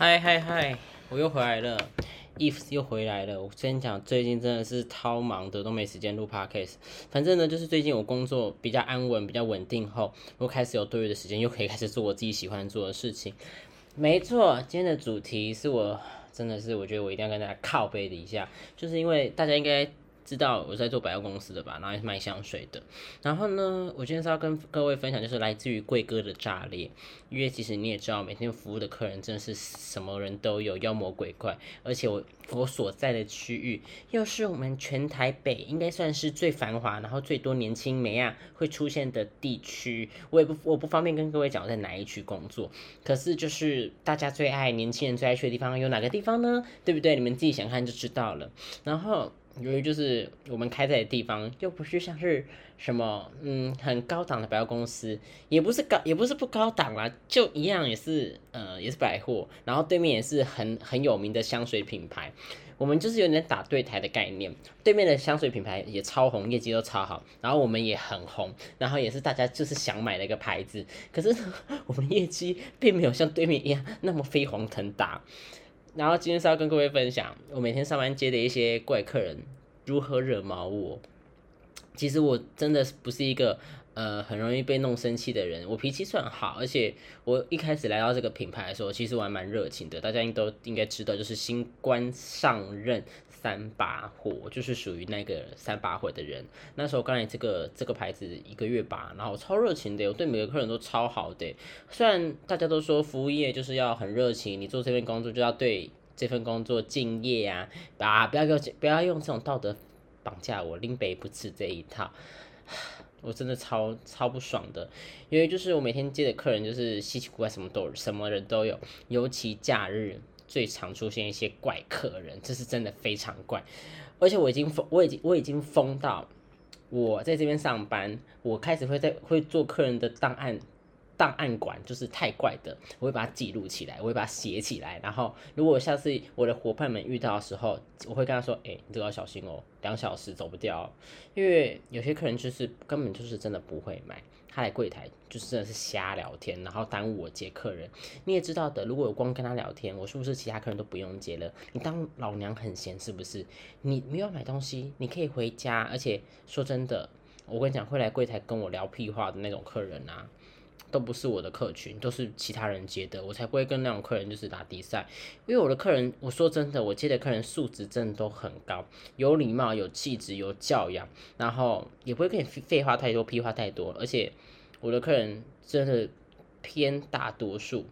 嗨嗨嗨，我又回来了，If 又回来了。我跟你讲，最近真的是超忙的，都没时间录 podcast。反正呢，就是最近我工作比较安稳、比较稳定后，我开始有多余的时间，又可以开始做我自己喜欢做的事情。没错，今天的主题是我真的是我觉得我一定要跟大家靠背的一下，就是因为大家应该。知道我在做百货公司的吧，然后是卖香水的。然后呢，我今天是要跟各位分享，就是来自于贵哥的炸裂。因为其实你也知道，每天服务的客人真的是什么人都有，妖魔鬼怪。而且我我所在的区域又是我们全台北应该算是最繁华，然后最多年轻美啊会出现的地区。我也不我不方便跟各位讲我在哪一区工作，可是就是大家最爱年轻人最爱去的地方有哪个地方呢？对不对？你们自己想看就知道了。然后。由于就是我们开在的地方，又不是像是什么嗯很高档的百货公司，也不是高也不是不高档啦，就一样也是呃也是百货，然后对面也是很很有名的香水品牌，我们就是有点打对台的概念，对面的香水品牌也超红，业绩都超好，然后我们也很红，然后也是大家就是想买的一个牌子，可是 我们业绩并没有像对面一样那么飞黄腾达。然后今天是要跟各位分享，我每天上班接的一些怪客人如何惹毛我。其实我真的不是一个呃很容易被弄生气的人，我脾气算好，而且我一开始来到这个品牌的时候，其实我还蛮热情的。大家应都应该知道，就是新官上任。三把火就是属于那个三把火的人。那时候刚来这个这个牌子一个月吧，然后超热情的，我对每个客人都超好的。虽然大家都说服务业就是要很热情，你做这份工作就要对这份工作敬业啊，啊不要给我不要用这种道德绑架我，拎北不吃这一套，我真的超超不爽的。因为就是我每天接的客人就是稀奇古怪，什么都什么人都有，尤其假日。最常出现一些怪客人，这是真的非常怪，而且我已经疯，我已经我已经疯到我在这边上班，我开始会在会做客人的档案档案馆，就是太怪的，我会把它记录起来，我会把它写起来，然后如果下次我的伙伴们遇到的时候，我会跟他说，哎，你这个要小心哦，两小时走不掉，因为有些客人就是根本就是真的不会买。他来柜台就是真的是瞎聊天，然后耽误我接客人。你也知道的，如果我光跟他聊天，我是不是其他客人都不用接了？你当老娘很闲是不是？你没有买东西，你可以回家。而且说真的，我跟你讲，会来柜台跟我聊屁话的那种客人啊，都不是我的客群，都是其他人接的。我才不会跟那种客人就是打比赛，因为我的客人，我说真的，我接的客人素质真的都很高，有礼貌、有气质、有教养，然后也不会跟你废话太多、屁话太多，而且。我的客人真的偏大多数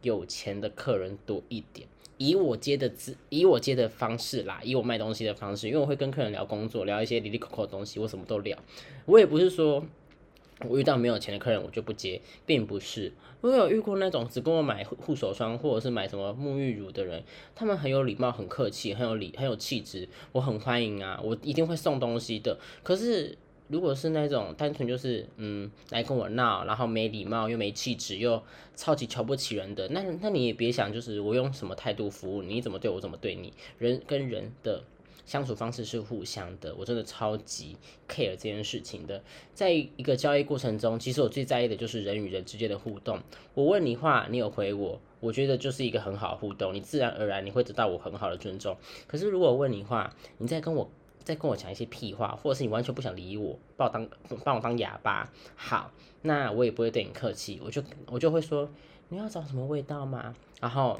有钱的客人多一点，以我接的资，以我接的方式啦，以我卖东西的方式，因为我会跟客人聊工作，聊一些里里口口的东西，我什么都聊。我也不是说我遇到没有钱的客人我就不接，并不是。我有遇过那种只跟我买护手霜或者是买什么沐浴乳的人，他们很有礼貌、很客气、很有礼、很有气质，我很欢迎啊，我一定会送东西的。可是。如果是那种单纯就是嗯来跟我闹，然后没礼貌又没气质又超级瞧不起人的，那那你也别想就是我用什么态度服务你，怎么对我怎么对你。人跟人的相处方式是互相的，我真的超级 care 这件事情的。在一个交易过程中，其实我最在意的就是人与人之间的互动。我问你话，你有回我，我觉得就是一个很好的互动，你自然而然你会得到我很好的尊重。可是如果我问你话，你在跟我。在跟我讲一些屁话，或者是你完全不想理我，把我当把我当哑巴，好，那我也不会对你客气，我就我就会说你要找什么味道吗？然后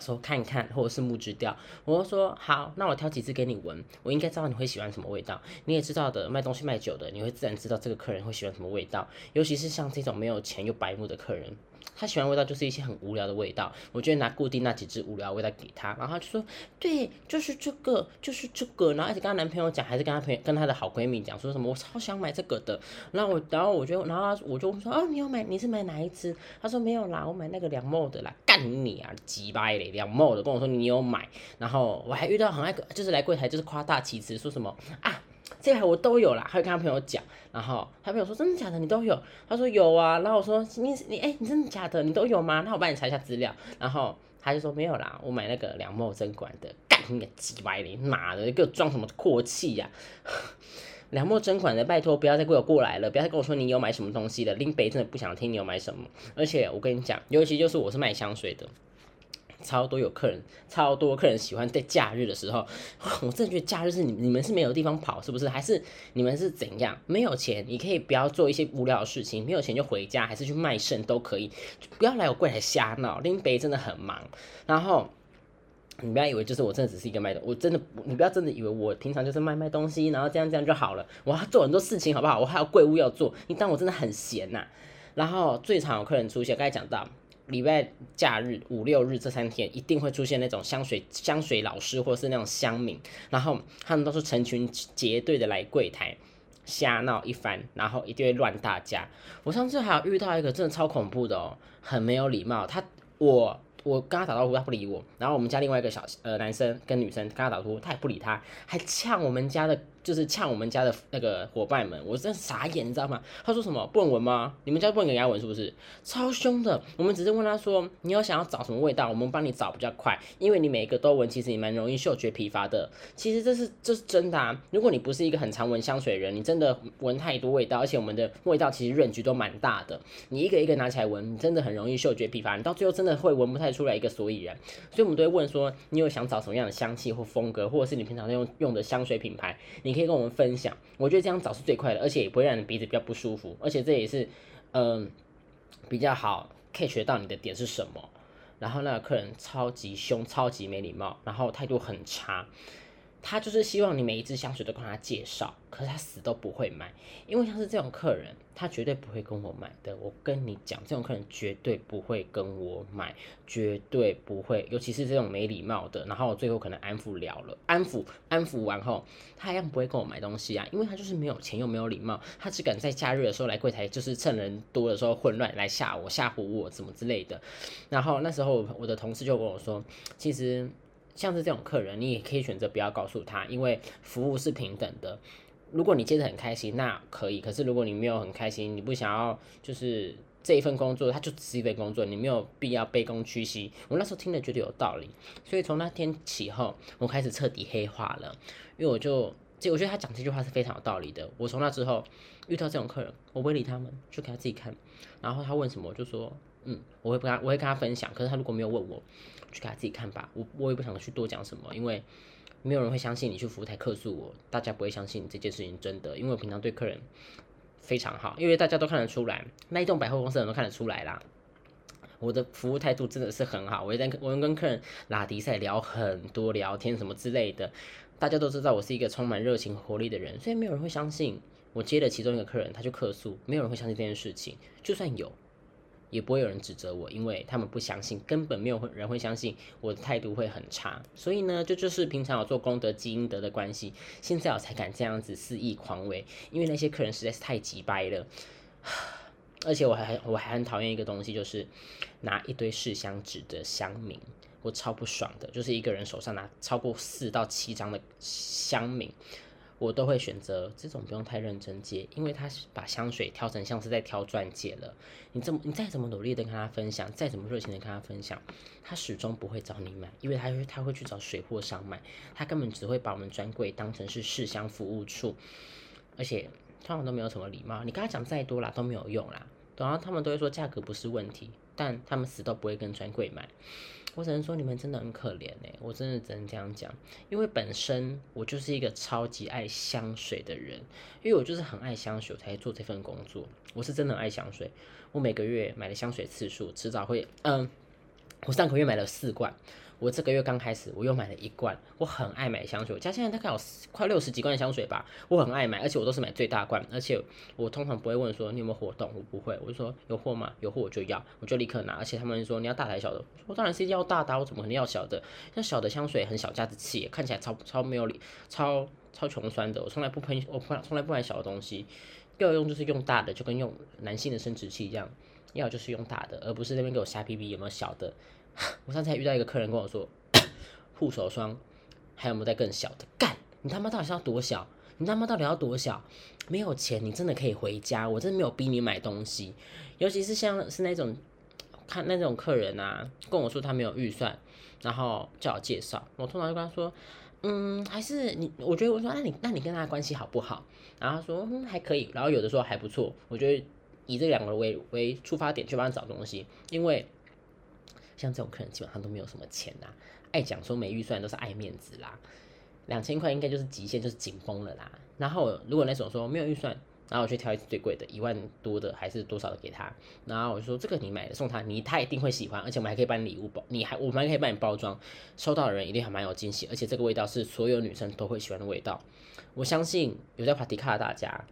说看一看，或者是木质调，我说好，那我挑几支给你闻，我应该知道你会喜欢什么味道。你也知道的，卖东西卖久的，你会自然知道这个客人会喜欢什么味道，尤其是像这种没有钱又白目的客人。他喜欢味道就是一些很无聊的味道，我就拿固定那几支无聊味道给他，然后他就说，对，就是这个，就是这个，然后而且跟他男朋友讲，还是跟他朋友跟他的好闺蜜讲，说什么我超想买这个的，然后我，然后我就，然后我就说，啊，你要买，你是买哪一支？他说没有啦，我买那个两毛的啦，干你啊，鸡巴嘞，两毛的，跟我说你有买，然后我还遇到很爱，就是来柜台就是夸大其词，说什么啊。这台我都有啦，他会跟他朋友讲，然后他朋友说真的假的，你都有？他说有啊，然后我说你你哎，你真的假的？你都有吗？那我帮你查一下资料，然后他就说没有啦，我买那个两墨针管的，干你个鸡歪的，妈的，给我装什么阔气呀？两墨针管的，拜托不要再给我过来了，不要再跟我说你有买什么东西的，林北真的不想听你有买什么，而且我跟你讲，尤其就是我是卖香水的。超多有客人，超多客人喜欢在假日的时候，我真的觉得假日是你你们是没有地方跑，是不是？还是你们是怎样？没有钱，你可以不要做一些无聊的事情，没有钱就回家，还是去卖肾都可以，不要来我柜台瞎闹。林北真的很忙，然后你不要以为就是我真的只是一个卖的，我真的你不要真的以为我平常就是卖卖东西，然后这样这样就好了，我要做很多事情，好不好？我还有柜务要做，你当我真的很闲呐？然后最常有客人出现，刚才讲到。礼拜假日五六日这三天一定会出现那种香水香水老师或者是那种香民，然后他们都是成群结队的来柜台瞎闹一番，然后一定会乱大家。我上次还有遇到一个真的超恐怖的哦，很没有礼貌。他我我跟他打招呼，他不理我。然后我们家另外一个小呃男生跟女生跟他打招呼，他也不理他，还呛我们家的。就是呛我们家的那个伙伴们，我真傻眼，你知道吗？他说什么不能闻吗？你们家不能给人家闻是不是？超凶的。我们只是问他说，你有想要找什么味道，我们帮你找比较快，因为你每一个都闻，其实你蛮容易嗅觉疲乏的。其实这是这是真的啊。如果你不是一个很常闻香水人，你真的闻太多味道，而且我们的味道其实润局都蛮大的，你一个一个拿起来闻，你真的很容易嗅觉疲乏，你到最后真的会闻不太出来一个所以然。所以我们都会问说，你有想找什么样的香气或风格，或者是你平常用用的香水品牌，你。可以跟我们分享，我觉得这样找是最快的，而且也不会让你鼻子比较不舒服，而且这也是嗯比较好可以学到你的点是什么。然后那个客人超级凶，超级没礼貌，然后态度很差。他就是希望你每一支香水都跟他介绍，可是他死都不会买，因为像是这种客人，他绝对不会跟我买的。我跟你讲，这种客人绝对不会跟我买，绝对不会，尤其是这种没礼貌的。然后我最后可能安抚了了，安抚安抚完后，他一样不会跟我买东西啊，因为他就是没有钱又没有礼貌，他只敢在假日的时候来柜台，就是趁人多的时候混乱来吓我、吓唬我，怎么之类的。然后那时候我的同事就跟我说，其实。像是这种客人，你也可以选择不要告诉他，因为服务是平等的。如果你接得很开心，那可以；可是如果你没有很开心，你不想要，就是这一份工作，它就只是一份工作，你没有必要卑躬屈膝。我那时候听了觉得有道理，所以从那天起后，我开始彻底黑化了。因为我就，就我觉得他讲这句话是非常有道理的。我从那之后遇到这种客人，我不会理他们，就给他自己看。然后他问什么，我就说，嗯，我会跟他，我会跟他分享。可是他如果没有问我。去给他自己看吧，我我也不想去多讲什么，因为没有人会相信你去服务台客诉我，大家不会相信这件事情真的，因为我平常对客人非常好，因为大家都看得出来，那一栋百货公司人都看得出来啦，我的服务态度真的是很好，我也在我跟客人拉迪赛聊很多聊天什么之类的，大家都知道我是一个充满热情活力的人，所以没有人会相信我接了其中一个客人他就客诉，没有人会相信这件事情，就算有。也不会有人指责我，因为他们不相信，根本没有人会相信我的态度会很差。所以呢，这就是平常有做功德积阴德的关系。现在我才敢这样子肆意狂为，因为那些客人实在是太急掰了。而且我还我还很讨厌一个东西，就是拿一堆试香纸的香名，我超不爽的。就是一个人手上拿超过四到七张的香名。我都会选择这种不用太认真接，因为他是把香水挑成像是在挑钻戒了。你怎么你再怎么努力的跟他分享，再怎么热情的跟他分享，他始终不会找你买，因为他会他会去找水货商买，他根本只会把我们专柜当成是试香服务处，而且通常都没有什么礼貌，你跟他讲再多啦都没有用啦，然后他们都会说价格不是问题，但他们死都不会跟专柜买。我只能说你们真的很可怜哎，我真的只能这样讲，因为本身我就是一个超级爱香水的人，因为我就是很爱香水我才做这份工作，我是真的很爱香水，我每个月买的香水次数迟早会，嗯，我上个月买了四罐。我这个月刚开始，我又买了一罐。我很爱买香水，我家现在大概有快六十几罐香水吧。我很爱买，而且我都是买最大罐。而且我通常不会问说你有没有活动，我不会，我就说有货吗？有货我就要，我就立刻拿。而且他们说你要大台小的，我当然是要大的，我怎么可能要小的？像小的香水很小家子气，看起来超超没有理，超超穷酸的。我从来不喷，我从来不买小的东西，要用就是用大的，就跟用男性的生殖器一样，要就是用大的，而不是那边给我瞎逼逼有没有小的。我上次还遇到一个客人跟我说，护手霜还有没有再更小的？干，你他妈到底是要多小？你他妈到底要多小？没有钱，你真的可以回家，我真的没有逼你买东西。尤其是像是那种看那种客人啊，跟我说他没有预算，然后叫我介绍，我通常就跟他说，嗯，还是你，我觉得我说，那你那你跟他关系好不好？然后他说，还可以。然后有的时候还不错，我觉得以这两个为为出发点去帮他找东西，因为。像这种客人基本上都没有什么钱呐，爱讲说没预算都是爱面子啦。两千块应该就是极限，就是紧绷了啦。然后如果那种说没有预算，然后我去挑一次最贵的，一万多的还是多少的给他，然后我就说这个你买了送他，你他一定会喜欢，而且我们还可以帮你礼物包，你还我们还可以帮你包装，收到的人一定还蛮有惊喜，而且这个味道是所有女生都会喜欢的味道。我相信有在帕迪卡的大家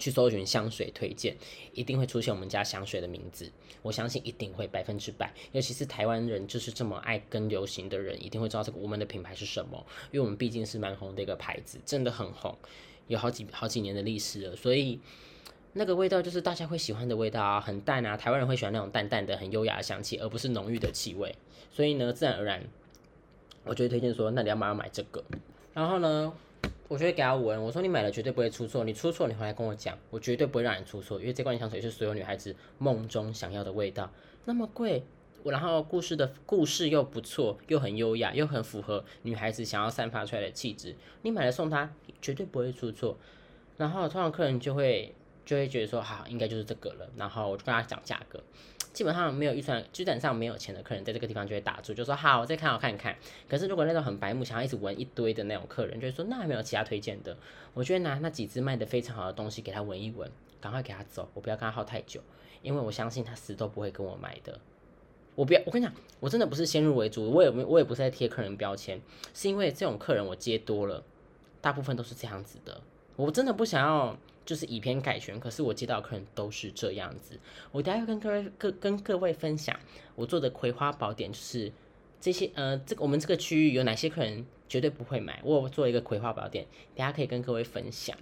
去搜寻香水推荐，一定会出现我们家香水的名字。我相信一定会百分之百，尤其是台湾人就是这么爱跟流行的人，一定会知道这个我们的品牌是什么，因为我们毕竟是蛮红的一个牌子，真的很红，有好几好几年的历史了，所以那个味道就是大家会喜欢的味道啊，很淡啊，台湾人会喜欢那种淡淡的、很优雅的香气，而不是浓郁的气味，所以呢，自然而然，我就会推荐说，那你要买要买这个，然后呢？我就会给他闻，我说你买了绝对不会出错，你出错你回来跟我讲，我绝对不会让你出错，因为这罐香水是所有女孩子梦中想要的味道，那么贵，然后故事的故事又不错，又很优雅，又很符合女孩子想要散发出来的气质，你买了送她绝对不会出错，然后通常客人就会就会觉得说好，应该就是这个了，然后我就跟他讲价格。基本上没有预算，基本上没有钱的客人，在这个地方就会打住，就说好，我再看，我看看。可是如果那种很白目，想要一直闻一堆的那种客人，就会说那还没有其他推荐的。我觉得拿那几支卖的非常好的东西给他闻一闻，赶快给他走，我不要跟他耗太久，因为我相信他死都不会跟我买的。我不要，我跟你讲，我真的不是先入为主，我也没，我也不是在贴客人标签，是因为这种客人我接多了，大部分都是这样子的，我真的不想要。就是以偏概全，可是我接到客人都是这样子。我等下跟各位各跟各位分享我做的葵花宝典，就是这些呃，这个我们这个区域有哪些客人绝对不会买，我做一个葵花宝典，等下可以跟各位分享。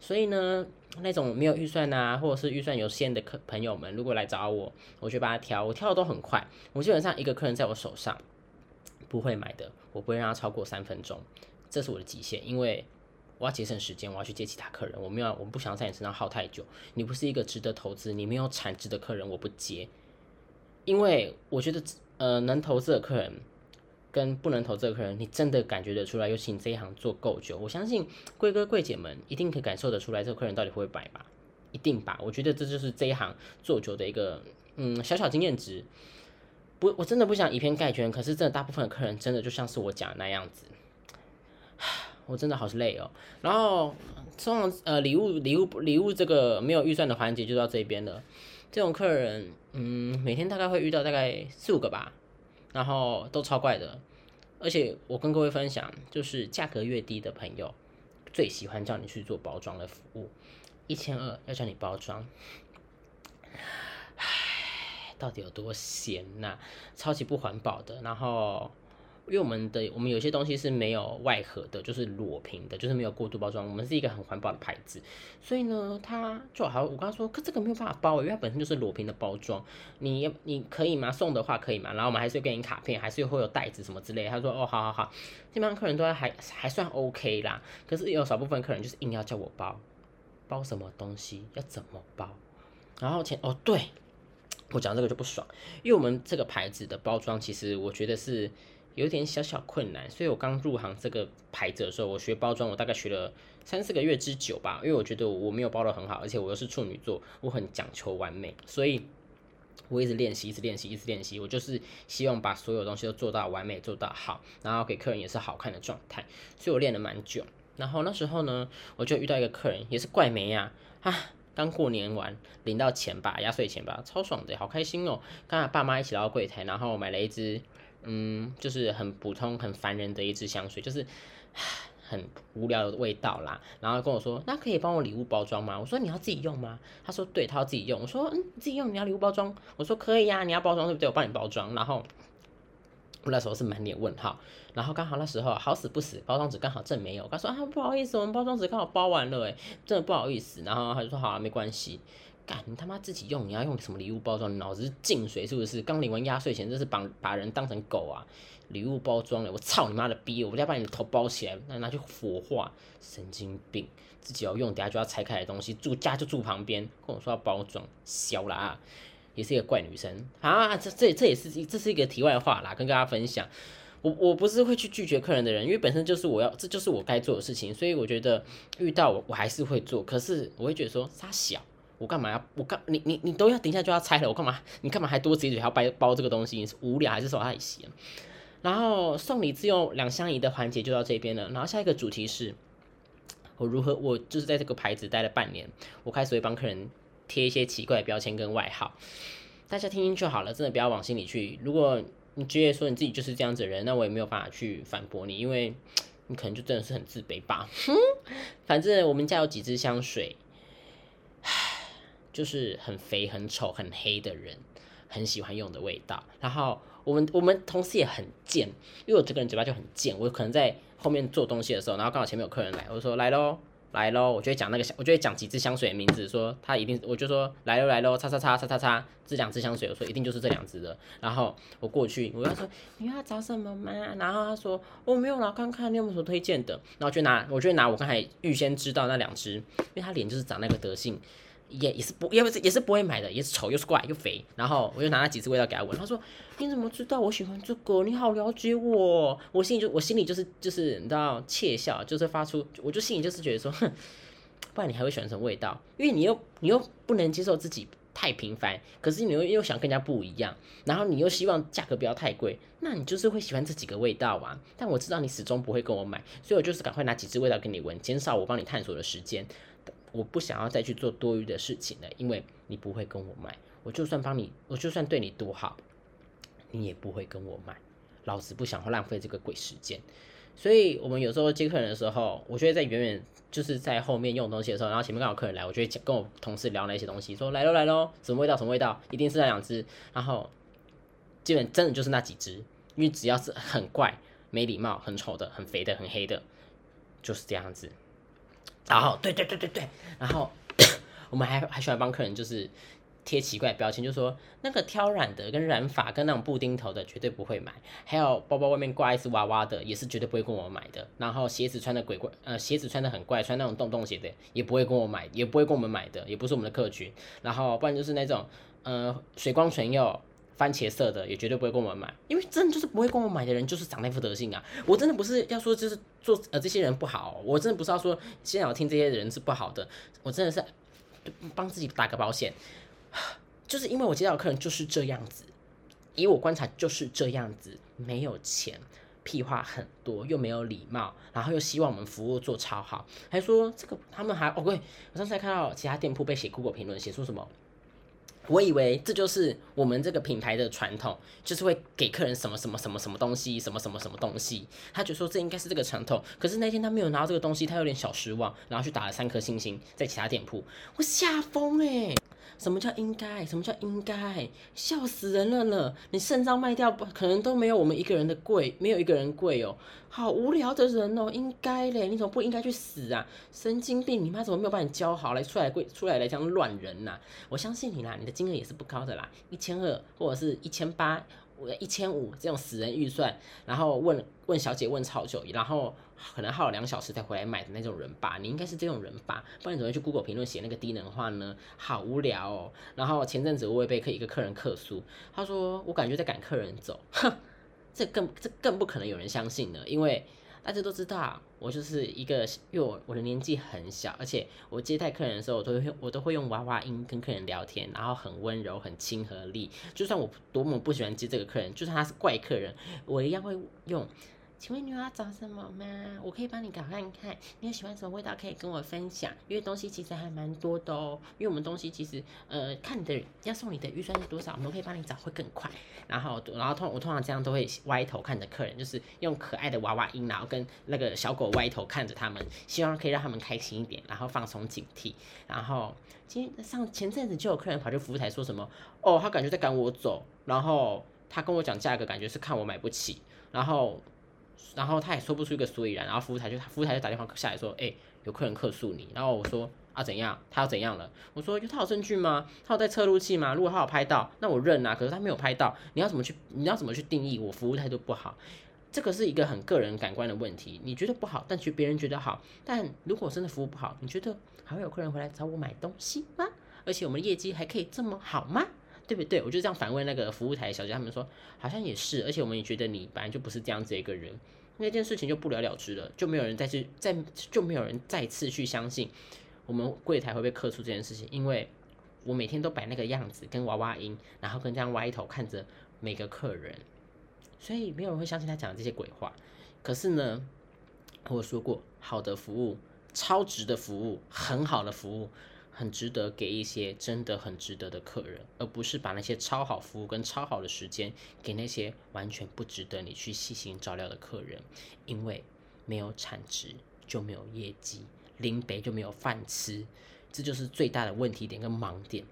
所以呢，那种没有预算啊，或者是预算有限的客朋友们，如果来找我，我就帮他挑，我挑的都很快，我基本上一个客人在我手上不会买的，我不会让他超过三分钟，这是我的极限，因为。我要节省时间，我要去接其他客人。我没有，我不想在你身上耗太久。你不是一个值得投资，你没有产值的客人，我不接。因为我觉得，呃，能投资的客人跟不能投资的客人，你真的感觉得出来。尤其你这一行做够久，我相信贵哥贵姐们一定可以感受得出来，这个客人到底会不会买吧？一定吧？我觉得这就是这一行做久的一个，嗯，小小经验值。不，我真的不想以偏概全，可是真的大部分的客人真的就像是我讲的那样子。我真的好累哦，然后送呃礼物礼物礼物这个没有预算的环节就到这边了。这种客人，嗯，每天大概会遇到大概四五个吧，然后都超怪的。而且我跟各位分享，就是价格越低的朋友，最喜欢叫你去做包装的服务，一千二要叫你包装，唉，到底有多闲呐？超级不环保的，然后。因为我们的我们有些东西是没有外盒的，就是裸瓶的，就是没有过度包装。我们是一个很环保的牌子，所以呢，它就好。我刚刚说，可这个没有办法包，因为它本身就是裸瓶的包装。你你可以吗？送的话可以吗？然后我们还是给你卡片，还是会有袋子什么之类。他说，哦，好好好，基本上客人都还还算 OK 啦。可是有少部分客人就是硬要叫我包，包什么东西，要怎么包？然后前哦，对我讲这个就不爽，因为我们这个牌子的包装，其实我觉得是。有点小小困难，所以我刚入行这个牌子的时候，我学包装，我大概学了三四个月之久吧。因为我觉得我没有包的很好，而且我又是处女座，我很讲求完美，所以我一直练习，一直练习，一直练习。我就是希望把所有东西都做到完美，做到好，然后给客人也是好看的状态。所以我练了蛮久。然后那时候呢，我就遇到一个客人，也是怪美呀，啊，刚过年完，领到钱吧，压岁钱吧，超爽的，好开心哦。跟他爸妈一起到柜台，然后买了一支。嗯，就是很普通、很烦人的一支香水，就是很无聊的味道啦。然后跟我说，那可以帮我礼物包装吗？我说你要自己用吗？他说对，他要自己用。我说嗯，自己用，你要礼物包装？我说可以呀，你要包装对不对？我帮你包装。然后我那时候是满脸问号，然后刚好那时候好死不死，包装纸刚好正没有。他说啊，不好意思，我们包装纸刚好包完了，哎，真的不好意思。然后他就说好啊，没关系。干你他妈自己用，你要用什么礼物包装？你脑子进水是不是？刚领完压岁钱，这是把把人当成狗啊！礼物包装了，我操你妈的逼！我不要把你的头包起来，那拿去火化，神经病！自己要用，等下就要拆开的东西，住家就住旁边，跟我说要包装，小啦！也是一个怪女生啊！这这这也是这是一个题外话啦，跟大家分享。我我不是会去拒绝客人的人，因为本身就是我要，这就是我该做的事情，所以我觉得遇到我我还是会做，可是我会觉得说他小。我干嘛要我干你你你都要等一下就要拆了，我干嘛你干嘛还多自己还要包包这个东西？你是无聊还是手太闲？然后送礼自用两相宜的环节就到这边了。然后下一个主题是，我如何我就是在这个牌子待了半年，我开始会帮客人贴一些奇怪的标签跟外号，大家听听就好了，真的不要往心里去。如果你直接说你自己就是这样子的人，那我也没有办法去反驳你，因为你可能就真的是很自卑吧。反正我们家有几支香水，就是很肥、很丑、很黑的人很喜欢用的味道。然后我们我们同事也很贱，因为我这个人嘴巴就很贱，我可能在后面做东西的时候，然后刚好前面有客人来，我就说来喽。来喽，我就会讲那个，我就会讲几支香水的名字，说他一定，我就说来喽来喽，叉叉叉叉叉叉，这两支香水，我说一定就是这两支的。然后我过去，我要说你要找什么吗？然后他说我没有了，看看你有没有什么推荐的。然后就拿，我就拿我刚才预先知道那两支，因为他脸就是长那个德性。也也是不，也不是也是不会买的，也是丑又是怪又肥，然后我就拿那几支味道给他闻，他说你怎么知道我喜欢这个？你好了解我，我心里就我心里就是就是你知道窃笑，就是发出，我就心里就是觉得说，哼，不然你还会喜欢什么味道？因为你又你又不能接受自己太平凡，可是你又又想更加不一样，然后你又希望价格不要太贵，那你就是会喜欢这几个味道啊。但我知道你始终不会跟我买，所以我就是赶快拿几支味道给你闻，减少我帮你探索的时间。我不想要再去做多余的事情了，因为你不会跟我买。我就算帮你，我就算对你多好，你也不会跟我买。老子不想浪费这个鬼时间。所以，我们有时候接客人的时候，我觉得在远远就是在后面用东西的时候，然后前面刚好客人来，我就会跟我同事聊那些东西，说来喽来喽，什么味道什么味道，一定是那两只。然后基本真的就是那几只，因为只要是很怪、没礼貌、很丑的、很肥的、很黑的，就是这样子。然后，对对对对对，然后 我们还还喜欢帮客人就是贴奇怪标签，就说那个挑染的跟染发跟那种布丁头的绝对不会买，还有包包外面挂一只娃娃的也是绝对不会跟我买的。然后鞋子穿的鬼怪，呃，鞋子穿的很怪，穿那种洞洞鞋的也不会跟我买，也不会跟我们买的，也不是我们的客群。然后不然就是那种呃水光唇釉。番茄色的也绝对不会跟我们买，因为真的就是不会跟我买的人就是长那副德性啊！我真的不是要说就是做呃这些人不好，我真的不是要说现在我听这些人是不好的，我真的是帮自己打个保险，就是因为我接到的客人就是这样子，以我观察就是这样子，没有钱，屁话很多，又没有礼貌，然后又希望我们服务做超好，还说这个他们还哦对，我上次还看到其他店铺被写 Google 评论，写出什么？我以为这就是我们这个品牌的传统，就是会给客人什么什么什么什么东西，什么什么什么东西。他就说这应该是这个传统，可是那天他没有拿到这个东西，他有点小失望，然后去打了三颗星星在其他店铺。我吓疯哎！什么叫应该？什么叫应该？笑死人了呢！你肾脏卖掉可能都没有我们一个人的贵，没有一个人贵哦。好无聊的人哦，应该嘞，你怎么不应该去死啊？神经病！你妈怎么没有把你教好来出来贵出来来这样乱人呐？我相信你啦，你的金额也是不高的啦，一千二或者是一千八。我一千五这种死人预算，然后问问小姐问超久，然后可能耗了两小时才回来买的那种人吧，你应该是这种人吧？不然你怎么会去 Google 评论写那个低能话呢？好无聊哦。然后前阵子我也被客一个客人客诉，他说我感觉在赶客人走，哼，这更这更不可能有人相信的，因为。大家都知道，我就是一个，因为我我的年纪很小，而且我接待客人的时候，我都会我都会用娃娃音跟客人聊天，然后很温柔、很亲和力。就算我多么不喜欢接这个客人，就算他是怪客人，我一样会用。请问你要找什么吗？我可以帮你搞看看。你有喜欢什么味道，可以跟我分享。因为东西其实还蛮多的哦。因为我们东西其实，呃，看你的要送你的预算是多少，我们可以帮你找会更快。然后，然后通我通常这样都会歪头看着客人，就是用可爱的娃娃音，然后跟那个小狗歪头看着他们，希望可以让他们开心一点，然后放松警惕。然后今上前阵子就有客人跑去服务台说什么，哦，他感觉在赶我走，然后他跟我讲价格，感觉是看我买不起，然后。然后他也说不出一个所以然，然后服务台就服务台就打电话下来说，哎，有客人客诉你。然后我说啊怎样？他要怎样了？我说有他有证据吗？他有带测录器吗？如果他有拍到，那我认啊。可是他没有拍到，你要怎么去？你要怎么去定义我服务态度不好？这个是一个很个人感官的问题。你觉得不好，但其实别人觉得好。但如果真的服务不好，你觉得还会有客人回来找我买东西吗？而且我们的业绩还可以这么好吗？对不对？我就这样反问那个服务台小姐，他们说好像也是，而且我们也觉得你本来就不是这样子一个人，那件事情就不了了之了，就没有人再去再就没有人再次去相信我们柜台会被客诉这件事情，因为我每天都摆那个样子，跟娃娃音，然后跟这样歪头看着每个客人，所以没有人会相信他讲的这些鬼话。可是呢，我说过，好的服务、超值的服务、很好的服务，很值得给一些真的很值得的客人，而不是把那些超好服务跟超好的时间给那些完全不值得你去细心照料的客人，因为没有产值就没有业绩，零北就没有饭吃。这就是最大的问题点跟盲点，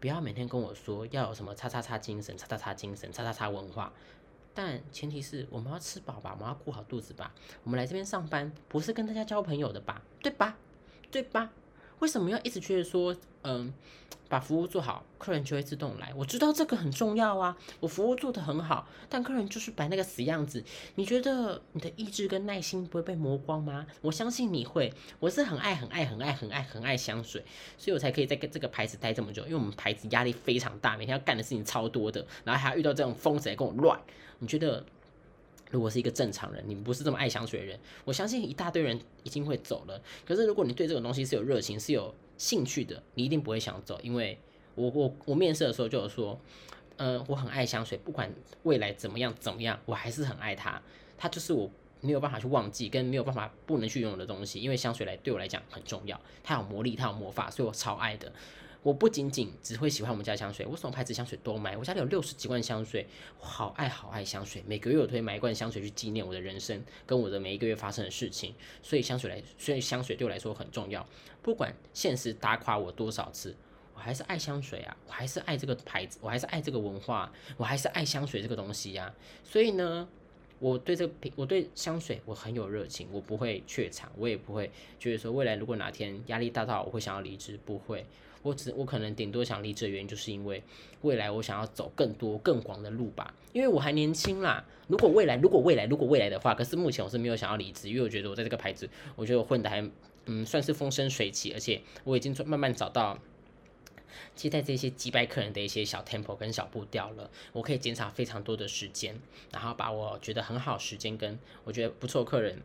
不要每天跟我说要有什么叉叉叉精神、叉叉叉精神、叉叉叉文化，但前提是我们要吃饱吧，我们要顾好肚子吧，我们来这边上班不是跟大家交朋友的吧，对吧？对吧？为什么要一直觉得说，嗯？把服务做好，客人就会自动来。我知道这个很重要啊，我服务做得很好，但客人就是摆那个死样子。你觉得你的意志跟耐心不会被磨光吗？我相信你会。我是很爱、很爱、很爱、很爱、很爱香水，所以我才可以在这个牌子待这么久。因为我们牌子压力非常大，每天要干的事情超多的，然后还要遇到这种疯子来跟我乱。你觉得？如果是一个正常人，你不是这么爱香水的人，我相信一大堆人已经会走了。可是如果你对这种东西是有热情、是有兴趣的，你一定不会想走。因为我我我面试的时候就有说，嗯，我很爱香水，不管未来怎么样怎么样，我还是很爱它。它就是我没有办法去忘记，跟没有办法不能去拥有的东西。因为香水来对我来讲很重要，它有魔力，它有魔法，所以我超爱的。我不仅仅只会喜欢我们家香水，我什么牌子香水都买。我家里有六十几罐香水，好爱好爱香水。每个月我都会买一罐香水去纪念我的人生跟我的每一个月发生的事情。所以香水来，所以香水对我来说很重要。不管现实打垮我多少次，我还是爱香水啊，我还是爱这个牌子，我还是爱这个文化，我还是爱香水这个东西呀。所以呢，我对这个品，我对香水我很有热情，我不会怯场，我也不会觉得说未来如果哪天压力大到我会想要离职，不会。我只我可能顶多想离职的原因，就是因为未来我想要走更多更广的路吧，因为我还年轻啦。如果未来，如果未来，如果未来的话，可是目前我是没有想要离职，因为我觉得我在这个牌子，我觉得我混的还嗯算是风生水起，而且我已经慢慢找到接待这些几百客人的一些小 tempo 跟小步调了，我可以减少非常多的时间，然后把我觉得很好时间跟我觉得不错客人。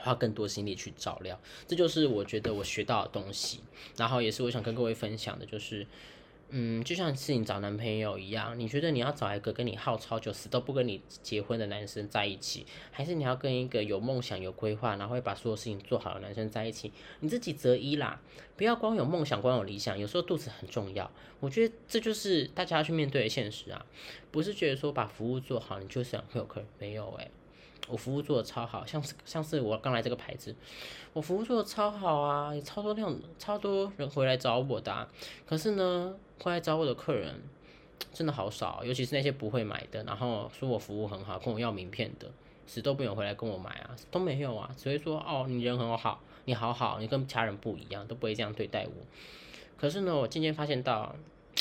花更多心力去照料，这就是我觉得我学到的东西。然后也是我想跟各位分享的，就是，嗯，就像是你找男朋友一样，你觉得你要找一个跟你耗超久、死都不跟你结婚的男生在一起，还是你要跟一个有梦想、有规划，然后会把所有事情做好的男生在一起？你自己择一啦，不要光有梦想、光有理想，有时候肚子很重要。我觉得这就是大家要去面对的现实啊，不是觉得说把服务做好，你就想会有客人，没有诶。我服务做的超好，像是像是我刚来这个牌子，我服务做的超好啊，有超多那种超多人回来找我的，可是呢，回来找我的客人真的好少，尤其是那些不会买的，然后说我服务很好，跟我要名片的，死都不有回来跟我买啊，都没有啊，只会说哦，你人很好，你好好，你跟其他人不一样，都不会这样对待我。可是呢，我渐渐发现到，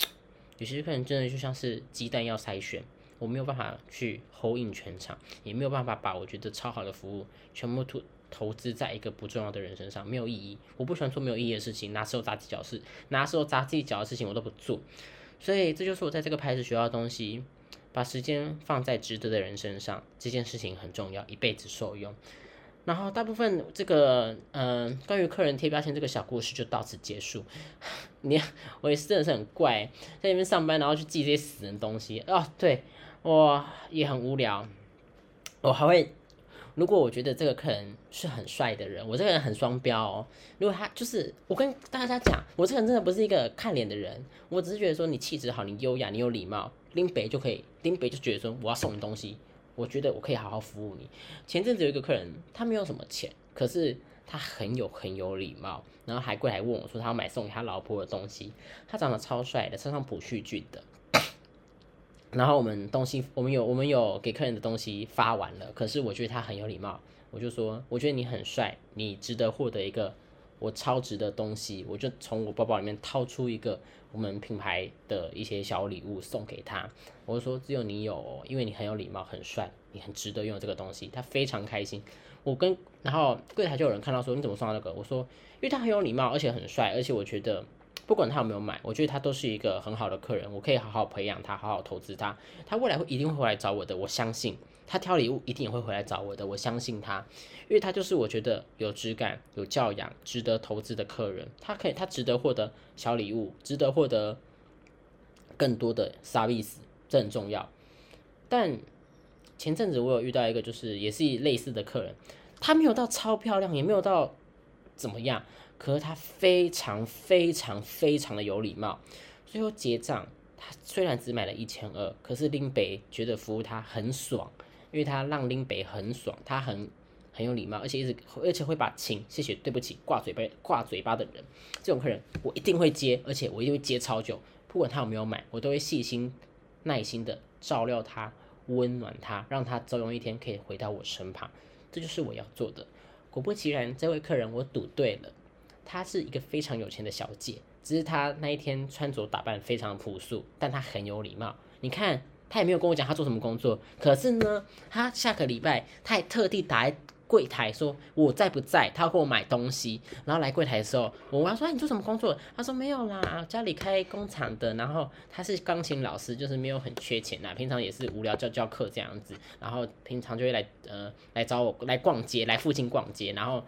有些客人真的就像是鸡蛋要筛选。我没有办法去 hold in 全场，也没有办法把我觉得超好的服务全部投投资在一个不重要的人身上，没有意义。我不喜欢做没有意义的事情，拿石头砸自己脚事，拿石头砸自己脚的事情我都不做。所以这就是我在这个牌子学到的东西，把时间放在值得的人身上，这件事情很重要，一辈子受用。然后大部分这个嗯，关于客人贴标签这个小故事就到此结束。你我也是真的是很怪，在那边上班然后去记这些死人东西哦，对。我也很无聊，我还会，如果我觉得这个客人是很帅的人，我这个人很双标哦。如果他就是我跟大家讲，我这个人真的不是一个看脸的人，我只是觉得说你气质好，你优雅，你有礼貌，拎北就可以，拎北就觉得说我要送你东西，我觉得我可以好好服务你。前阵子有一个客人，他没有什么钱，可是他很有很有礼貌，然后还过来问我说他要买送给他老婆的东西，他长得超帅的，身上普旭俊的。然后我们东西，我们有我们有给客人的东西发完了，可是我觉得他很有礼貌，我就说，我觉得你很帅，你值得获得一个我超值的东西，我就从我包包里面掏出一个我们品牌的一些小礼物送给他，我就说只有你有，因为你很有礼貌，很帅，你很值得拥有这个东西，他非常开心。我跟然后柜台就有人看到说你怎么送他那个，我说因为他很有礼貌，而且很帅，而且我觉得。不管他有没有买，我觉得他都是一个很好的客人，我可以好好培养他，好好投资他，他未来会一定会回来找我的，我相信他挑礼物一定也会回来找我的，我相信他，因为他就是我觉得有质感、有教养、值得投资的客人。他可以，他值得获得小礼物，值得获得更多的 service，这很重要。但前阵子我有遇到一个，就是也是类似的客人，他没有到超漂亮，也没有到怎么样，可是他非常非常非常的有礼貌。最后结账，他虽然只买了一千二，可是林北觉得服务他很爽。因为他让林北很爽，他很很有礼貌，而且一直而且会把请、谢谢、对不起挂嘴巴挂嘴巴的人，这种客人我一定会接，而且我一定会接超久，不管他有没有买，我都会细心、耐心的照料他，温暖他，让他总有一天可以回到我身旁，这就是我要做的。果不其然，这位客人我赌对了，她是一个非常有钱的小姐，只是她那一天穿着打扮非常朴素，但她很有礼貌。你看。她也没有跟我讲她做什么工作，可是呢，她下个礼拜她还特地打柜台说我在不在，她要给我买东西。然后来柜台的时候，我问他说你做什么工作？她说没有啦，家里开工厂的。然后她是钢琴老师，就是没有很缺钱啦，平常也是无聊教教课这样子。然后平常就会来呃来找我来逛街，来附近逛街，然后。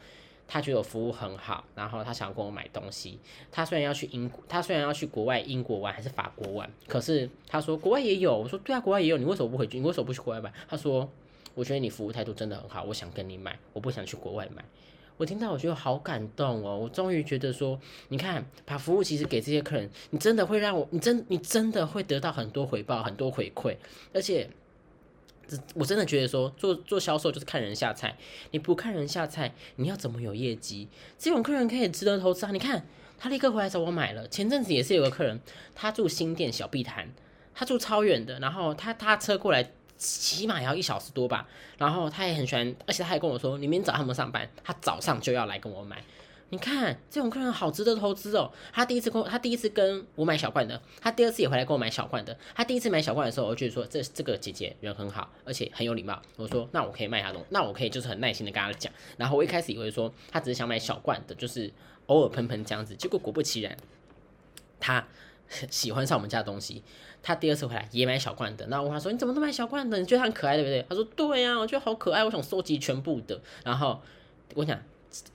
他觉得我服务很好，然后他想要跟我买东西。他虽然要去英国，他虽然要去国外英国玩还是法国玩，可是他说国外也有。我说对啊，国外也有，你为什么不回去？你为什么不去国外买？他说我觉得你服务态度真的很好，我想跟你买，我不想去国外买。我听到我觉得好感动哦，我终于觉得说，你看把服务其实给这些客人，你真的会让我，你真你真的会得到很多回报，很多回馈，而且。我真的觉得说做做销售就是看人下菜，你不看人下菜，你要怎么有业绩？这种客人可以值得投资啊！你看他立刻回来找我买了。前阵子也是有个客人，他住新店小碧潭，他住超远的，然后他他车过来起码要一小时多吧，然后他也很喜欢，而且他还跟我说，你明天早上有没有上班？他早上就要来跟我买。你看这种客人好值得投资哦。他第一次跟他第一次跟我买小罐的，他第二次也回来跟我买小罐的。他第一次买小罐的时候，我就觉得说这这个姐姐人很好，而且很有礼貌。我说那我可以卖他东西，那我可以就是很耐心的跟他讲。然后我一开始以为说他只是想买小罐的，就是偶尔喷喷这样子。结果果不其然，他喜欢上我们家的东西。他第二次回来也买小罐的。然后我问他说你怎么都买小罐的？你觉得他很可爱对不对？他说对呀，我觉得好可爱，我想收集全部的。然后我想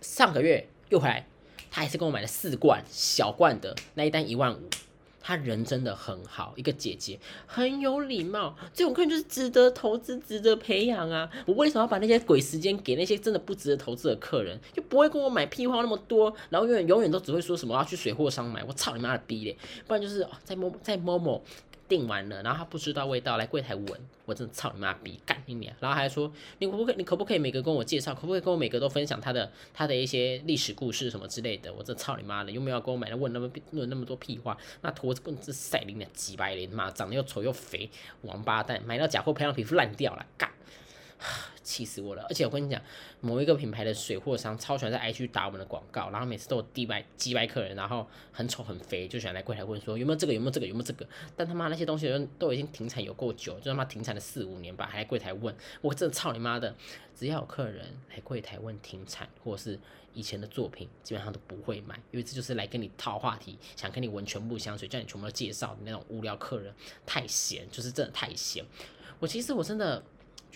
上个月。又回来，他还是跟我买了四罐小罐的那一单一万五，他人真的很好，一个姐姐很有礼貌，这种客人就是值得投资、值得培养啊！我为什么要把那些鬼时间给那些真的不值得投资的客人？就不会跟我买屁话那么多，然后永远永远都只会说什么要去水货商买，我操你妈的逼嘞！不然就是在某在某某。订完了，然后他不知道味道，来柜台闻，我真的操你妈逼，干你娘！然后还说你可不可以，你可不可以每个跟我介绍，可不可以跟我每个都分享他的他的一些历史故事什么之类的？我真操你妈的，又没有跟我买，问那么问那么多屁话，那坨子更是赛琳的几百零妈，长得又丑又肥，王八蛋，买到假货，培养皮肤烂掉了，干！气死我了！而且我跟你讲，某一个品牌的水货商超喜欢在 IG 打我们的广告，然后每次都有低百几百客人，然后很丑很肥，就喜欢来柜台问说有没有这个有没有这个有没有这个。但他妈那些东西都都已经停产有够久，就他妈停产了四五年吧，还来柜台问，我真的操你妈的！只要有客人来柜台问停产或者是以前的作品，基本上都不会买，因为这就是来跟你套话题，想跟你闻全部香水，叫你全部都介绍的那种无聊客人，太闲，就是真的太闲。我其实我真的。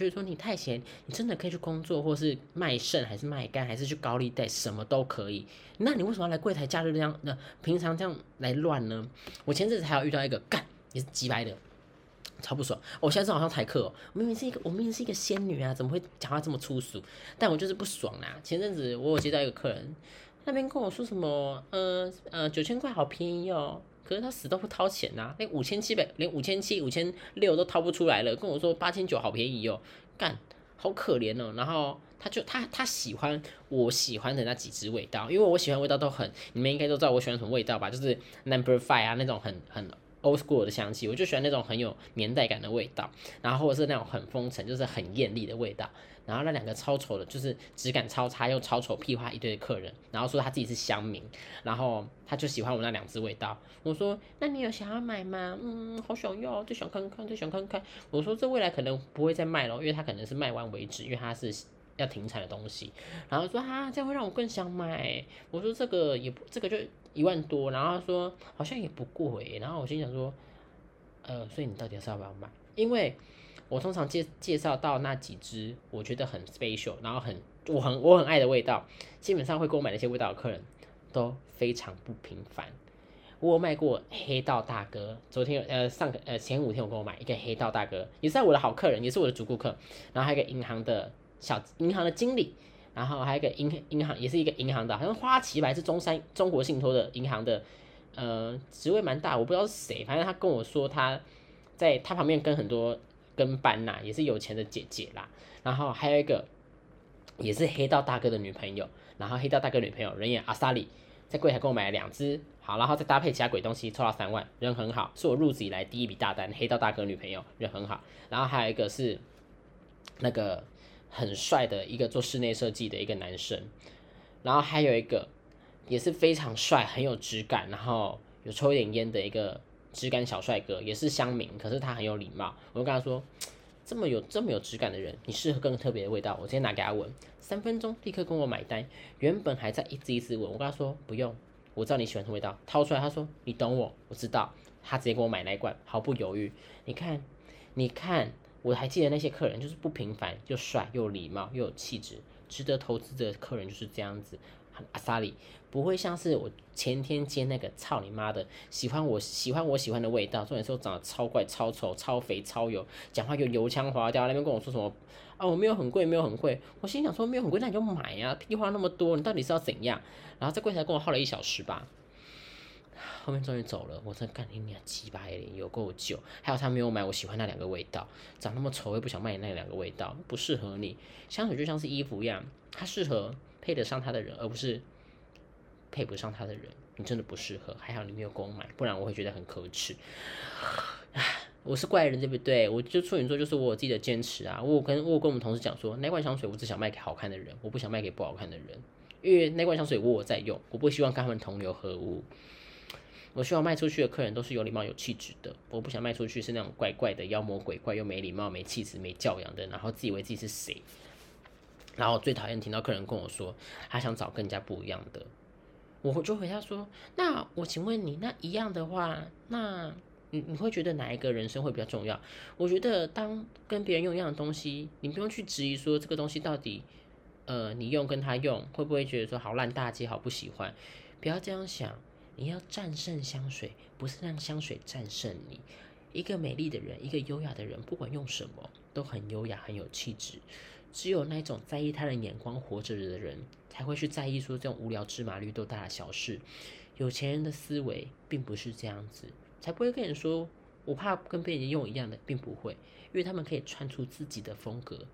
就是说你太闲，你真的可以去工作，或是卖肾，还是卖肝，还是去高利贷，什么都可以。那你为什么要来柜台假日这样？那平常这样来乱呢？我前阵子还有遇到一个干也是急白的，超不爽。我现在好像台客，明明是一个我明明是一个仙女啊，怎么会讲话这么粗俗？但我就是不爽啊。前阵子我有接到一个客人，那边跟我说什么，呃呃，九千块好便宜哦。可是他死都不掏钱呐，连五千七百，连五千七、五千六都掏不出来了，跟我说八千九好便宜哦，干，好可怜哦。然后他就他他喜欢我喜欢的那几支味道，因为我喜欢味道都很，你们应该都知道我喜欢什么味道吧？就是 Number Five 啊那种很很 Old School 的香气，我就喜欢那种很有年代感的味道，然后或者是那种很风尘，就是很艳丽的味道。然后那两个超丑的，就是质感超差又超丑屁话一堆的客人，然后说他自己是乡民，然后他就喜欢我那两只味道。我说那你有想要买吗？嗯，好想要，就想看看，就想看看。我说这未来可能不会再卖了，因为他可能是卖完为止，因为他是要停产的东西。然后说啊，这样会让我更想买。我说这个也不，这个就一万多。然后他说好像也不贵。然后我心想说，呃，所以你到底是要不要买？因为。我通常介介绍到那几支我觉得很 special，然后很我很我很爱的味道，基本上会给我买那些味道的客人都非常不平凡。我有卖过黑道大哥，昨天呃上个呃前五天我跟我买一个黑道大哥，也是我的好客人，也是我的主顾客。然后还有一个银行的小银行的经理，然后还有一个银银行也是一个银行的，好像花旗吧，是中山中国信托的银行的，呃职位蛮大，我不知道是谁，反正他跟我说他在他旁边跟很多跟班呐，也是有钱的姐姐啦。然后还有一个也是黑道大哥的女朋友，然后黑道大哥女朋友人也阿萨里。在柜台给我买了两只，好，然后再搭配其他鬼东西，凑到三万，人很好，是我入职以来第一笔大单。黑道大哥女朋友人很好，然后还有一个是那个很帅的一个做室内设计的一个男生，然后还有一个也是非常帅、很有质感，然后有抽一点烟的一个质感小帅哥，也是乡民，可是他很有礼貌。我就跟他说，这么有这么有质感的人，你适合更特别的味道，我直接拿给他闻。三分钟立刻跟我买单，原本还在一直一直闻，我跟他说不用，我知道你喜欢什么味道，掏出来，他说你懂我，我知道，他直接给我买那一罐，毫不犹豫。你看，你看，我还记得那些客人就是不平凡，又帅又礼貌又有气质，值得投资的客人就是这样子。阿萨里不会像是我前天接那个操你妈的，喜欢我喜欢我喜欢的味道，重点是我长得超怪超丑超肥超油，讲话又油腔滑调，那边跟我说什么啊我没有很贵没有很贵，我心想说没有很贵那你就买呀，屁话那么多，你到底是要怎样？然后在柜台跟我耗了一小时吧，后面终于走了，我真干你娘鸡巴脸有够久，还有他没有买我喜欢那两个味道，长那么丑我也不想卖你那两个味道，不适合你，香水就像是衣服一样，它适合。配得上他的人，而不是配不上他的人，你真的不适合。还好你没有给我买，不然我会觉得很可耻。我是怪人对不对？我就处女座，就是我有自己的坚持啊。我跟我跟我们同事讲说，那罐香水我只想卖给好看的人，我不想卖给不好看的人。因为那罐香水我在用，我不希望跟他们同流合污。我希望卖出去的客人都是有礼貌、有气质的。我不想卖出去是那种怪怪的、妖魔鬼怪又没礼貌、没气质、没教养的，然后自以为自己是谁。然后我最讨厌听到客人跟我说，他想找更加不一样的，我就回答说，那我请问你，那一样的话，那你你会觉得哪一个人生会比较重要？我觉得当跟别人用一样的东西，你不用去质疑说这个东西到底，呃，你用跟他用会不会觉得说好烂大街，好不喜欢？不要这样想，你要战胜香水，不是让香水战胜你。一个美丽的人，一个优雅的人，不管用什么，都很优雅，很有气质。只有那种在意他人眼光活着的人，才会去在意说这种无聊芝麻绿豆大的小事。有钱人的思维并不是这样子，才不会跟你说我怕跟别人用一样的，并不会，因为他们可以穿出自己的风格。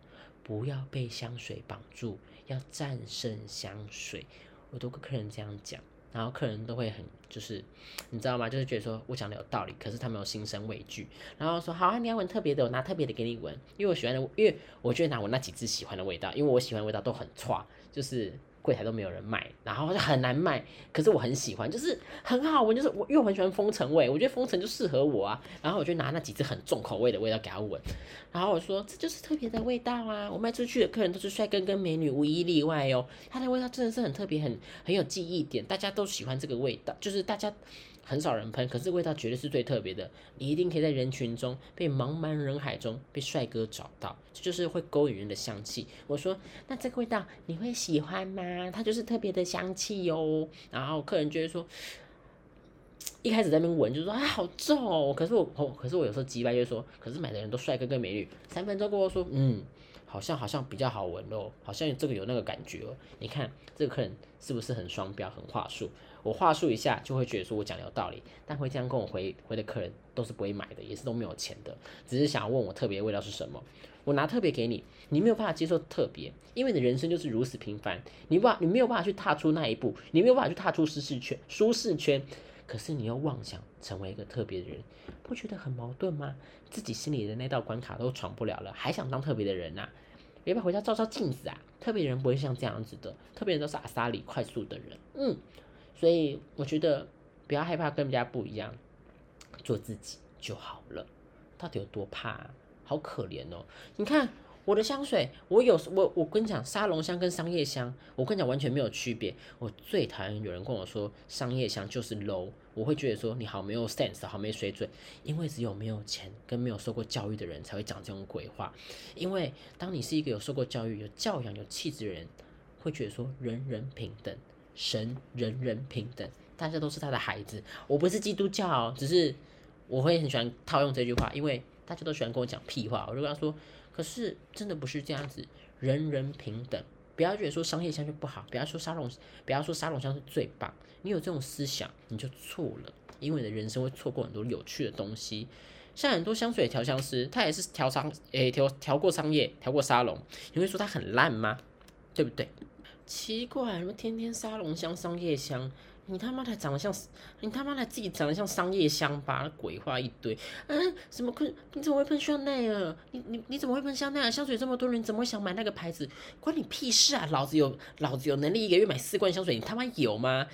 不要被香水绑住，要战胜香水。我都跟客人这样讲。然后客人都会很就是，你知道吗？就是觉得说我讲的有道理，可是他没有心生畏惧。然后说好啊，你要闻特别的，我拿特别的给你闻，因为我喜欢的，因为我就拿我那几只喜欢的味道，因为我喜欢的味道都很差，就是。柜台都没有人卖，然后就很难卖。可是我很喜欢，就是很好闻，就是我又很喜欢风尘味，我觉得风尘就适合我啊。然后我就拿那几支很重口味的味道给他闻，然后我说这就是特别的味道啊。我卖出去的客人都是帅哥跟美女，无一例外哦。它的味道真的是很特别，很很有记忆点，大家都喜欢这个味道，就是大家。很少人喷，可是味道绝对是最特别的。你一定可以在人群中被茫茫人海中被帅哥找到，这就是会勾引人的香气。我说，那这个味道你会喜欢吗？它就是特别的香气哟。然后客人就会说，一开始在那边闻就说啊好重哦。可是我，可是我有时候急白就说，可是买的人都帅哥跟美女。三分钟过后说，嗯，好像好像比较好闻哦，好像这个有那个感觉哦。你看这个客人是不是很双标、很话术？我话术一下就会觉得说我讲的有道理，但会这样跟我回回的客人都是不会买的，也是都没有钱的，只是想要问我特别味道是什么。我拿特别给你，你没有办法接受特别，因为你的人生就是如此平凡，你不你没有办法去踏出那一步，你没有办法去踏出舒适圈，舒适圈。可是你又妄想成为一个特别的人，不觉得很矛盾吗？自己心里的那道关卡都闯不了了，还想当特别的人呐？要不要回家照照镜子啊？特别人不会像这样子的，特别人都是阿萨里快速的人，嗯。所以我觉得不要害怕跟人家不一样，做自己就好了。到底有多怕？好可怜哦！你看我的香水，我有我我跟你讲，沙龙香跟商业香，我跟你讲完全没有区别。我最讨厌有人跟我说商业香就是 low，我会觉得说你好没有 sense，好没水准，因为只有没有钱跟没有受过教育的人才会讲这种鬼话。因为当你是一个有受过教育、有教养、有气质的人，会觉得说人人平等，神人人平等，大家都是他的孩子。我不是基督教，只是我会很喜欢套用这句话，因为大家都喜欢跟我讲屁话，我就跟他说。可是真的不是这样子，人人平等，不要觉得说商业香就不好，不要说沙龙，不要说沙龙香是最棒。你有这种思想，你就错了，因为你的人生会错过很多有趣的东西。像很多香水调香师，他也是调商，诶调调过商业，调过沙龙，你会说他很烂吗？对不对？奇怪，什么天天沙龙香、商业香？你他妈的长得像，你他妈的自己长得像商业香吧？鬼话一堆。嗯，什么喷？你怎么会喷香奈儿？你你你怎么会喷香奈儿？香水这么多人，怎么会想买那个牌子？关你屁事啊！老子有老子有能力，一个月买四罐香水，你他妈有吗？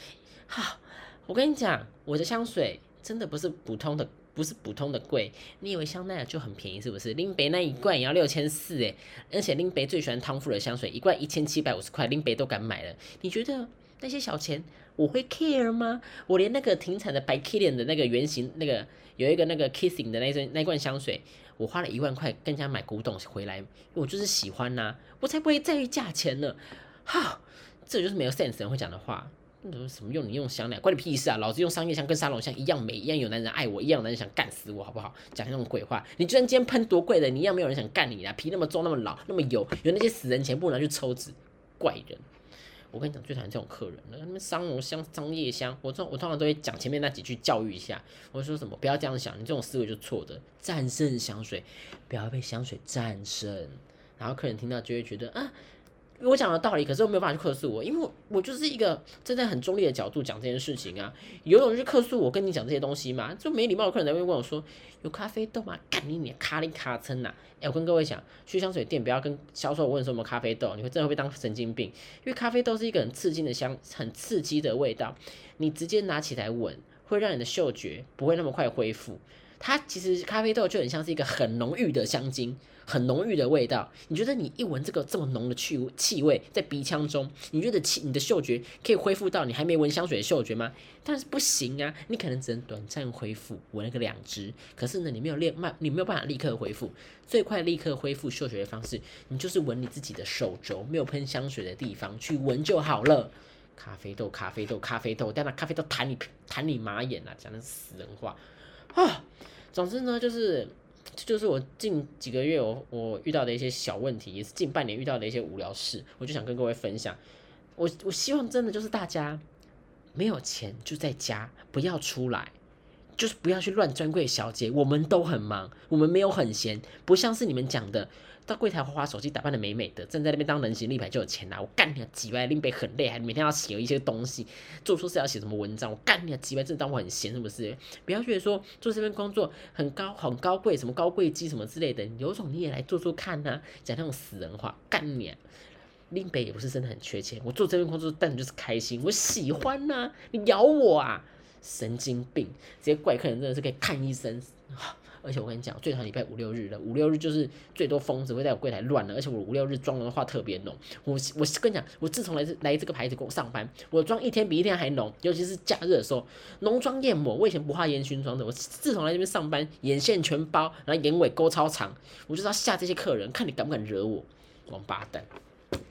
哈，我跟你讲，我的香水真的不是普通的，不是普通的贵。你以为香奈儿就很便宜是不是？林北那一罐也要六千四诶，而且林北最喜欢汤富的香水，一罐一千七百五十块，林北都敢买了。你觉得那些小钱？我会 care 吗？我连那个停产的白 Kilian 的那个原型，那个有一个那个 Kissing 的那那罐香水，我花了一万块跟人家买古董回来，我就是喜欢呐，我才不会在意价钱呢。哈，这就是没有 sense 人会讲的话。什么用你用香奈关你屁事啊！老子用商业香跟沙龙香一样美，一样有男人爱我，一样男人想干死我，好不好？讲那种鬼话，你就算今天喷多贵的，你一样没有人想干你啊！皮那么重，那么老，那么油，有那些死人钱不拿去抽纸，怪人。我跟你讲，最讨厌这种客人了。他们商龙香、商业香，我通我通常都会讲前面那几句教育一下。我说什么？不要这样想，你这种思维就错的。战胜香水，不要被香水战胜。然后客人听到就会觉得啊。我讲的道理，可是我没有办法去克诉我，因为我就是一个站在很中立的角度讲这件事情啊。有种去克诉我跟你讲这些东西嘛，就没礼貌的客人才会问我说：“有咖啡豆吗？”干你你卡里卡称呐！哎，我跟各位讲，去香水店不要跟销售问什么咖啡豆，你会真的会被当神经病。因为咖啡豆是一个很刺激的香，很刺激的味道，你直接拿起来闻，会让你的嗅觉不会那么快恢复。它其实咖啡豆就很像是一个很浓郁的香精。很浓郁的味道，你觉得你一闻这个这么浓的气气味在鼻腔中，你觉得气你的嗅觉可以恢复到你还没闻香水的嗅觉吗？但是不行啊，你可能只能短暂恢复，闻了个两支，可是呢，你没有练慢，你没有办法立刻恢复。最快立刻恢复嗅觉的方式，你就是闻你自己的手肘，没有喷香水的地方去闻就好了。咖啡豆，咖啡豆，咖啡豆，但那咖啡豆弹你弹你马眼啊，讲的死人话啊！总之呢，就是。这就是我近几个月我我遇到的一些小问题，也是近半年遇到的一些无聊事，我就想跟各位分享。我我希望真的就是大家没有钱就在家不要出来，就是不要去乱专柜小姐，我们都很忙，我们没有很闲，不像是你们讲的。到柜台花花手机，打扮的美美的，站在那边当人形立牌就有钱拿。我干你啊！几百拎杯很累，还每天要写一些东西，做错事要写什么文章？我干你啊！几百真的当我很闲是不是？不要觉得说做这份工作很高很高贵，什么高贵机什么之类的，有种你也来做做看呐！讲那种死人话，干你！拎杯也不是真的很缺钱，我做这份工作但就是开心，我喜欢呐！你咬我啊！神经病！这些怪客人真的是可以看医生。而且我跟你讲，最讨厌礼拜五六日了。五六日就是最多疯子会在我柜台乱了。而且我五六日妆容的话特别浓。我我跟你讲，我自从来这来这个牌子给我上班，我妆一天比一天还浓。尤其是假日的时候，浓妆艳抹。我以前不画烟熏妆的，我自从来这边上班，眼线全包，然后眼尾勾超长，我就要吓这些客人，看你敢不敢惹我，王八蛋。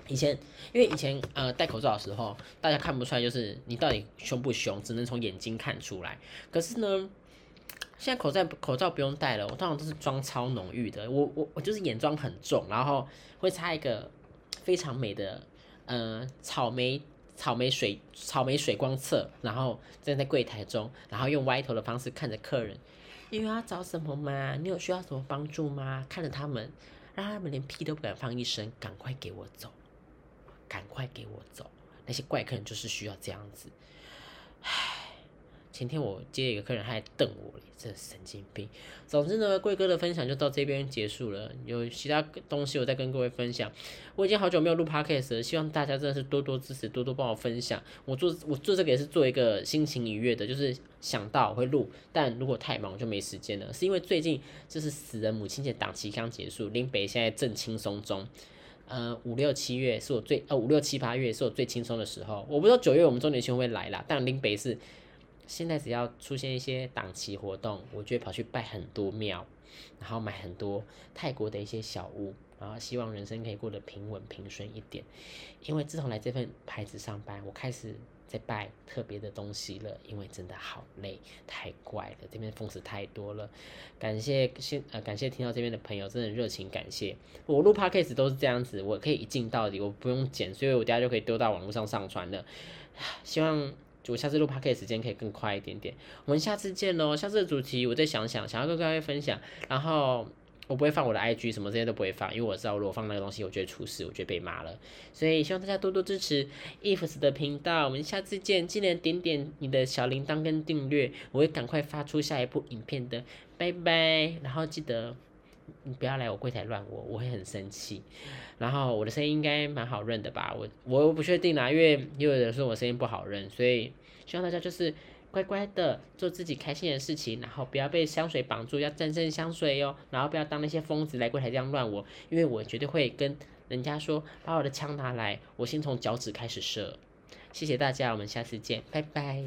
以前因为以前呃戴口罩的时候，大家看不出来就是你到底凶不凶，只能从眼睛看出来。可是呢。现在口罩口罩不用戴了，我通常都是妆超浓郁的。我我我就是眼妆很重，然后会擦一个非常美的呃草莓草莓水草莓水光侧，然后站在柜台中，然后用歪头的方式看着客人。你有要找什么吗？你有需要什么帮助吗？看着他们，让他们连屁都不敢放一声，赶快给我走，赶快给我走。那些怪客人就是需要这样子。唉。前天我接一个客人，他还瞪我，这神经病。总之呢，贵哥的分享就到这边结束了。有其他东西我再跟各位分享。我已经好久没有录 podcast 了，希望大家真的是多多支持，多多帮我分享。我做我做这个也是做一个心情愉悦的，就是想到我会录，但如果太忙就没时间了。是因为最近就是死人母亲节档期刚结束，林北现在正轻松中。呃，五六七月是我最呃五六七八月是我最轻松的时候。我不知道九月我们周年庆会来啦，但林北是现在只要出现一些档期活动，我就会跑去拜很多庙，然后买很多泰国的一些小物，然后希望人生可以过得平稳平顺一点。因为自从来这份牌子上班，我开始。在拜特别的东西了，因为真的好累，太怪了，这边风词太多了。感谢先呃，感谢听到这边的朋友，真的热情感谢。我录 podcast 都是这样子，我可以一镜到底，我不用剪，所以我等下就可以丢到网络上上传了。希望就我下次录 podcast 时间可以更快一点点。我们下次见喽，下次的主题我再想想，想要跟各位分享，然后。我不会放我的 IG 什么这些都不会放，因为我知道如果放那个东西，我就会出事，我就被骂了。所以希望大家多多支持 Ifs 的频道，我们下次见，记得点点你的小铃铛跟订阅，我会赶快发出下一部影片的，拜拜。然后记得你不要来我柜台乱我，我会很生气。然后我的声音应该蛮好认的吧？我我不确定啦，因为也有人说我声音不好认，所以希望大家就是。乖乖的做自己开心的事情，然后不要被香水绑住，要战胜香水哟。然后不要当那些疯子来柜台这样乱我，因为我绝对会跟人家说，把我的枪拿来，我先从脚趾开始射。谢谢大家，我们下次见，拜拜。